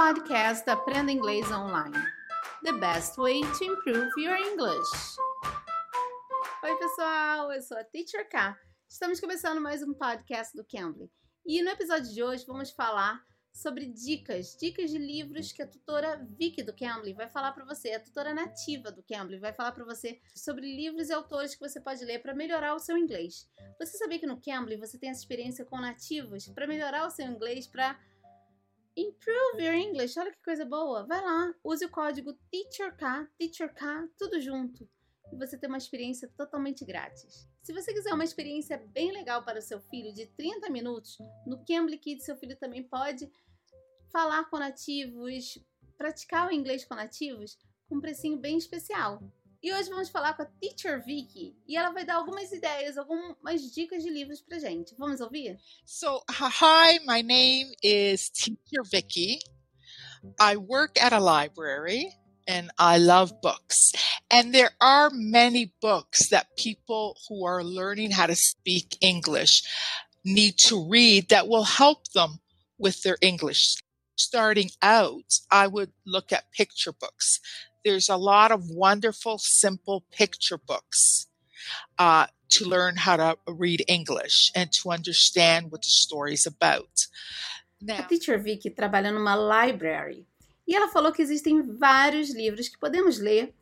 podcast Aprenda Inglês Online. The best way to improve your English. Oi, pessoal, eu sou a Teacher K. Estamos começando mais um podcast do Cambly. E no episódio de hoje vamos falar sobre dicas, dicas de livros que a tutora Vicky do Cambly vai falar para você, a tutora nativa do Cambly vai falar para você sobre livros e autores que você pode ler para melhorar o seu inglês. Você sabia que no Cambly você tem essa experiência com nativos para melhorar o seu inglês, para improve your English? Olha que coisa boa! Vai lá, use o código TEACHERK, TEACHERK, tudo junto e você tem uma experiência totalmente grátis. Se você quiser uma experiência bem legal para o seu filho de 30 minutos, no Cambly Kids seu filho também pode falar com nativos, praticar o inglês com nativos com um precinho bem especial. E hoje vamos falar com a Teacher Vicky e ela vai dar algumas ideias, algumas dicas de livros gente. Vamos ouvir? So, hi, my name is Teacher Vicky. I work at a library and I love books. And there are many books that people who are learning how to speak English need to read that will help them with their English. Starting out, I would look at picture books. There's a lot of wonderful, simple picture books uh, to learn how to read English and to understand what the story is about. Now, a teacher Vicky trabalha numa library E ela falou que existem vários livros que podemos ler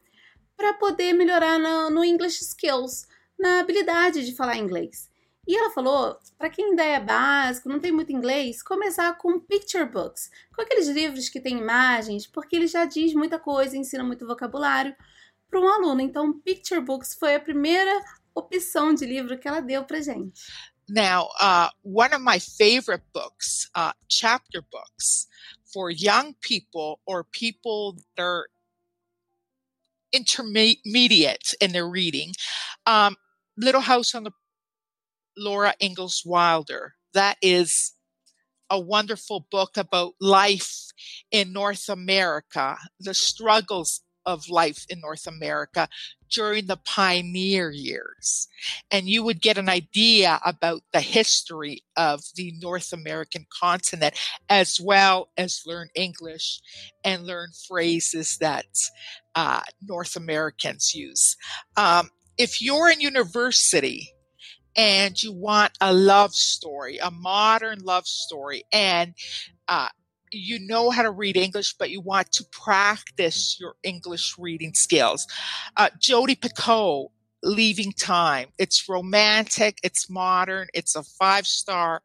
para poder melhorar no, no English Skills, na habilidade de falar inglês. E ela falou, para quem ainda é básico, não tem muito inglês, começar com picture books, com aqueles livros que têm imagens, porque ele já diz muita coisa, ensina muito vocabulário para um aluno. Então, picture books foi a primeira opção de livro que ela deu para gente. Now, uh, one of my favorite books, uh, chapter books, for young people or people that are intermediate in their reading. Um, Little House on the Laura Ingalls Wilder. That is a wonderful book about life in North America, the struggles of life in North America during the pioneer years. And you would get an idea about the history of the North American continent, as well as learn English and learn phrases that uh, North Americans use. Um, if you're in university, and you want a love story, a modern love story, and uh, you know how to read English, but you want to practice your English reading skills. Uh, Jodi Picoult, Leaving Time. It's romantic, it's modern, it's a five star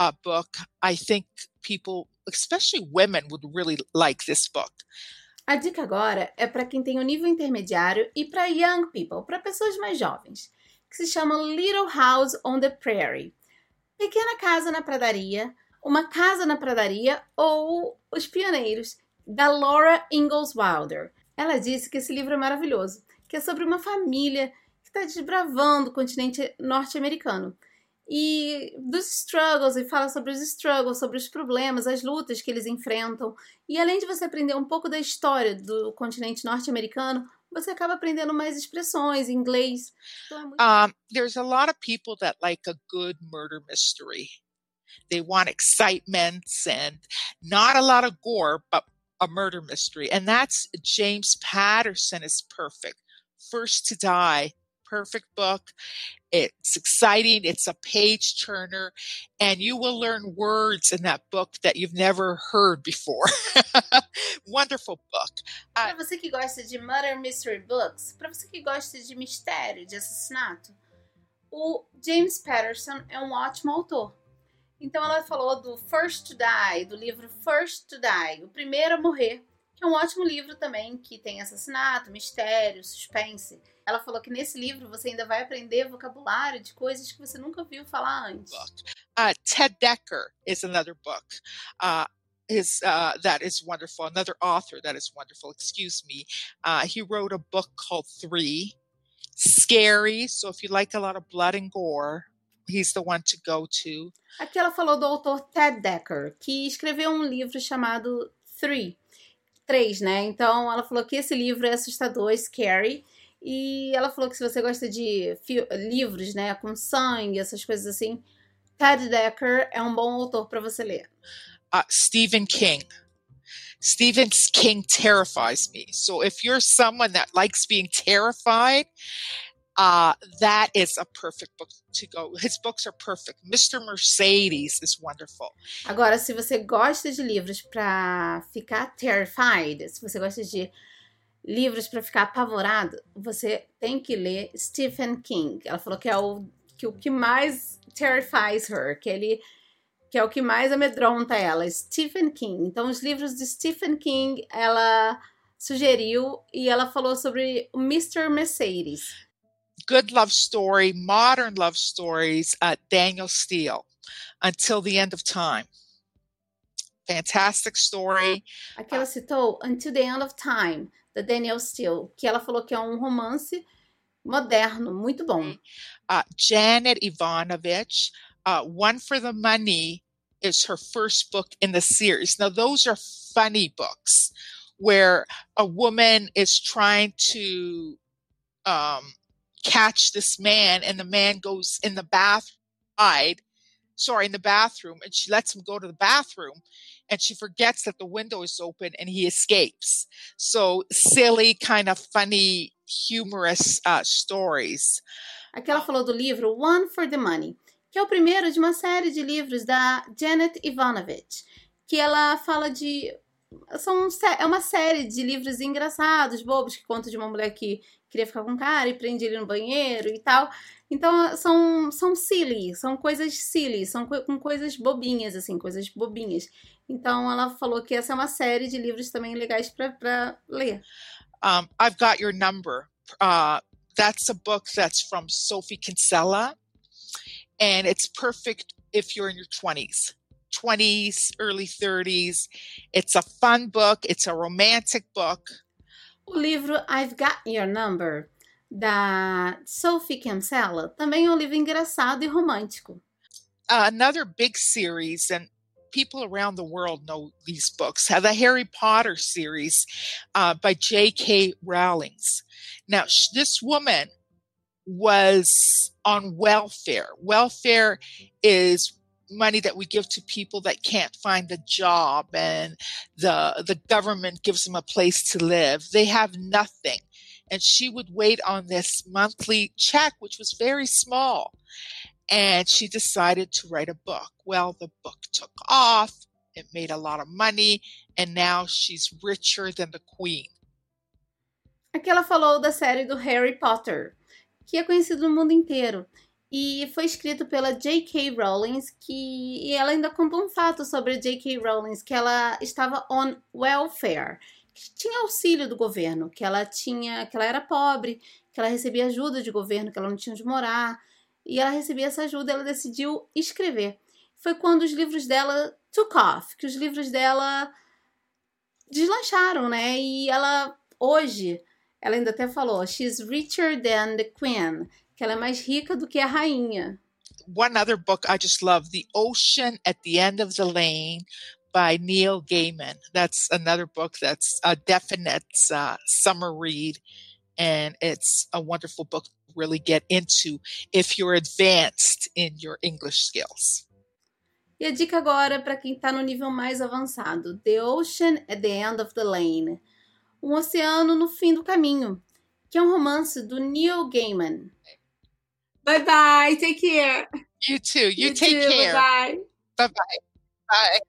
uh, book. I think people, especially women, would really like this book. A dica agora é para quem tem o um nível intermediário e para young people, para pessoas mais jovens, que se chama Little House on the Prairie. Pequena casa na pradaria Uma Casa na Pradaria ou Os Pioneiros, da Laura Ingalls Wilder. Ela disse que esse livro é maravilhoso, que é sobre uma família que está desbravando o continente norte-americano. E dos struggles, e fala sobre os struggles, sobre os problemas, as lutas que eles enfrentam. E além de você aprender um pouco da história do continente norte-americano, você acaba aprendendo mais expressões em inglês. Então é um, there's a lot of people that like a good murder mystery. They want excitement and not a lot of gore, but a murder mystery. And that's James Patterson is perfect. First to Die, perfect book. It's exciting. It's a page turner and you will learn words in that book that you've never heard before. Wonderful book. Para você que gosta de murder mystery books, para você que gosta de mistério, de assassinato, o James Patterson é um ótimo autor. Então ela falou do First to Die, do livro First to Die, o primeiro a morrer, que é um ótimo livro também que tem assassinato, mistério, suspense. Ela falou que nesse livro você ainda vai aprender vocabulário de coisas que você nunca viu falar antes. Uh, Ted Decker is another book. Uh, is uh, that is wonderful. Another author that is wonderful. Excuse me. Uh, he wrote a book called Three. Scary. So if you like a lot of blood and gore, he's the one to go to. Aqui ela falou do autor Ted Decker, que escreveu um livro chamado Three. Três, né? Então ela falou que esse livro é assustador, scary. E ela falou que se você gosta de livros, né, com sangue, essas coisas assim, Ted Decker é um bom autor para você ler. Uh, Stephen King. Stephen King terrifies me. So if you're someone that likes being terrified, uh, that is a perfect book to go. His books are perfect. Mr. Mercedes is wonderful. Agora, se você gosta de livros para ficar terrified, se você gosta de livros para ficar apavorado, você tem que ler Stephen King. Ela falou que é o que, o que mais terrifies her, que ele que é o que mais amedronta ela, Stephen King. Então, os livros de Stephen King, ela sugeriu e ela falou sobre o Mr. Mercedes. Good love story, modern love stories, uh, Daniel Steele, Until the End of Time. Fantastic story. Aqui ela citou Until the End of Time, da Daniel Steele, que ela falou que é um romance moderno, muito bom. Uh, Janet Ivanovich, uh, One for the Money is her first book in the series. Now, those are funny books where a woman is trying to um, catch this man, and the man goes in the bathroom, sorry, in the bathroom, and she lets him go to the bathroom, and she forgets that the window is open and he escapes. So silly, kind of funny, humorous uh, stories. Aqui ela falou do livro One for the Money, que é o primeiro de uma série de livros da Janet Ivanovich, que ela fala de são é uma série de livros engraçados, bobos que conta de uma mulher que queria ficar com um cara e prende ele no banheiro e tal. Então são são silly, são coisas silly, são co com coisas bobinhas assim, coisas bobinhas. Então ela falou que essa é uma série de livros também legais para ler. Um, I've got your number. Uh, that's a book that's from Sophie Kinsella, and it's perfect if you're in your 20s. 20s, early 30s. It's a fun book, it's a romantic book. O livro I've Got Your Number, da Sophie Kinsella, também é um livro engraçado e romântico. Uh, another big series, and people around the world know these books, Have the Harry Potter series uh, by J.K. Rowling's. Now, this woman was on welfare. Welfare is money that we give to people that can't find a job and the the government gives them a place to live. They have nothing. And she would wait on this monthly check which was very small. And she decided to write a book. Well the book took off. It made a lot of money. And now she's richer than the queen. Aqui ela falou da série do Harry Potter, que é conhecido no mundo inteiro. E foi escrito pela J.K. Rowling, que e ela ainda conta um fato sobre a J.K. Rowling, que ela estava on welfare, que tinha auxílio do governo, que ela tinha, que ela era pobre, que ela recebia ajuda de governo, que ela não tinha onde morar, e ela recebia essa ajuda, ela decidiu escrever. Foi quando os livros dela took off, que os livros dela deslancharam, né? E ela hoje, ela ainda até falou, she's richer than the queen que ela é mais rica do que a rainha. One other book I just love, The Ocean at the End of the Lane by Neil Gaiman. That's another book that's a definite uh, summer read, and it's a wonderful book to really get into if you're advanced in your English skills. E a dica agora para quem está no nível mais avançado: The Ocean at the End of the Lane. Um oceano no fim do caminho, que é um romance do Neil Gaiman. Bye bye. Take care. You too. You, you take too. care. Bye bye. Bye bye.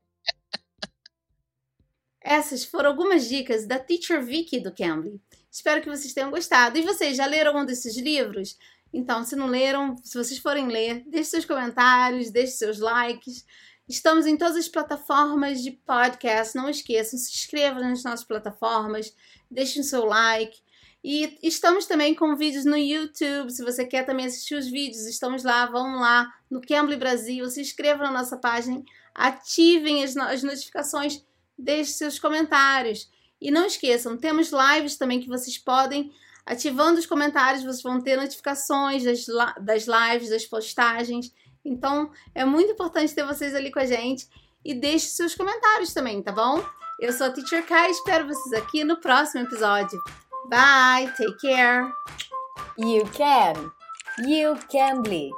Essas foram algumas dicas da Teacher Vicky do Cambly. Espero que vocês tenham gostado. E vocês já leram algum desses livros? Então, se não leram, se vocês forem ler, deixe seus comentários, deixe seus likes. Estamos em todas as plataformas de podcast. Não esqueçam, se inscrevam nas nossas plataformas, deixem seu like. E estamos também com vídeos no YouTube. Se você quer também assistir os vídeos, estamos lá. Vão lá no Cambly Brasil, se inscrevam na nossa página, ativem as, as notificações, deixem seus comentários. E não esqueçam, temos lives também que vocês podem, ativando os comentários, vocês vão ter notificações das, das lives, das postagens. Então é muito importante ter vocês ali com a gente. E deixe seus comentários também, tá bom? Eu sou a Teacher Kai, espero vocês aqui no próximo episódio. Bye. Take care. You can. You can bleed.